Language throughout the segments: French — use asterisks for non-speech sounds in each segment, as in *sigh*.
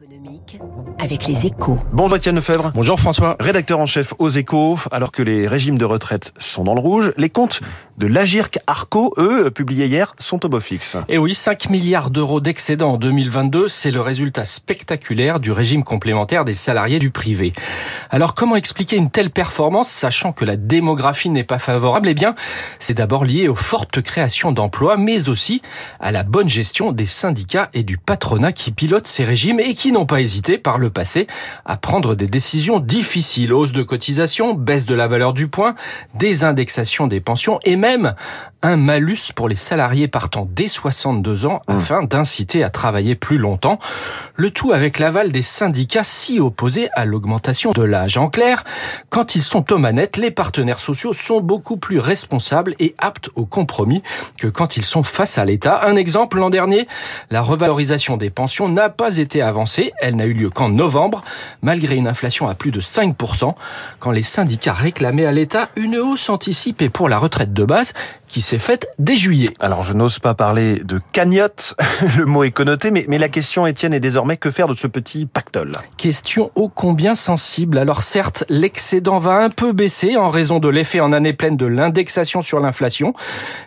économique avec les échos. Bonjour Étienne Lefebvre. Bonjour François. Rédacteur en chef aux échos, alors que les régimes de retraite sont dans le rouge, les comptes de l'Agirc Arco, eux, publiés hier, sont au beau fixe. Et oui, 5 milliards d'euros d'excédent en 2022, c'est le résultat spectaculaire du régime complémentaire des salariés du privé. Alors comment expliquer une telle performance, sachant que la démographie n'est pas favorable? Eh bien, c'est d'abord lié aux fortes créations d'emplois, mais aussi à la bonne gestion des syndicats et du patronat qui pilotent ces régimes et qui n'ont pas hésité par le passé à prendre des décisions difficiles. Hausse de cotisation, baisse de la valeur du point, désindexation des pensions et même un malus pour les salariés partant dès 62 ans afin d'inciter à travailler plus longtemps. Le tout avec l'aval des syndicats si opposés à l'augmentation de l'âge. En clair, quand ils sont aux manettes, les partenaires sociaux sont beaucoup plus responsables et aptes au compromis que quand ils sont face à l'État. Un exemple, l'an dernier, la revalorisation des pensions n'a pas été avancée. Elle n'a eu lieu qu'en novembre, malgré une inflation à plus de 5%, quand les syndicats réclamaient à l'État une hausse anticipée pour la retraite de base qui s'est faite dès juillet. Alors je n'ose pas parler de cagnotte, *laughs* le mot est connoté, mais, mais la question, Étienne, est désormais que faire de ce petit pactole? Question ô combien sensible. Alors certes, l'excédent va un peu baisser en raison de l'effet en année pleine de l'indexation sur l'inflation,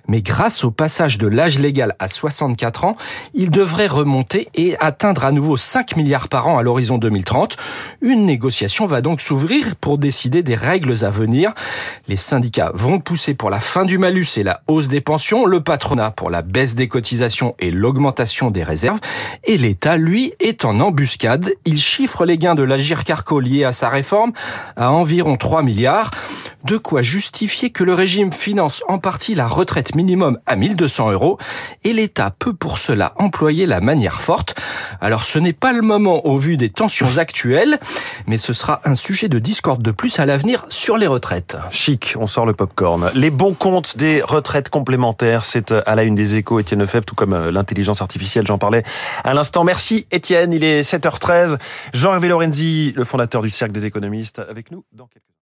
mais grâce au passage de l'âge légal à 64 ans, il devrait remonter et atteindre à nouveau 5 milliards par an à l'horizon 2030. Une négociation va donc s'ouvrir pour décider des règles à venir. Les syndicats vont pousser pour la fin du malus et la hausse des pensions, le patronat pour la baisse des cotisations et l'augmentation des réserves, et l'État, lui, est en embuscade. Il chiffre les gains de l'Agir Carco liés à sa réforme à environ 3 milliards. De quoi justifier que le régime finance en partie la retraite minimum à 1200 euros et l'État peut pour cela employer la manière forte. Alors ce n'est pas le moment au vu des tensions actuelles, mais ce sera un sujet de discorde de plus à l'avenir sur les retraites. Chic, on sort le popcorn. Les bons comptes des retraites complémentaires, c'est à la une des échos, Étienne Lefebvre, tout comme l'intelligence artificielle, j'en parlais à l'instant. Merci Étienne, il est 7h13. Jean-Hervé Lorenzi, le fondateur du Cercle des économistes, avec nous dans quelques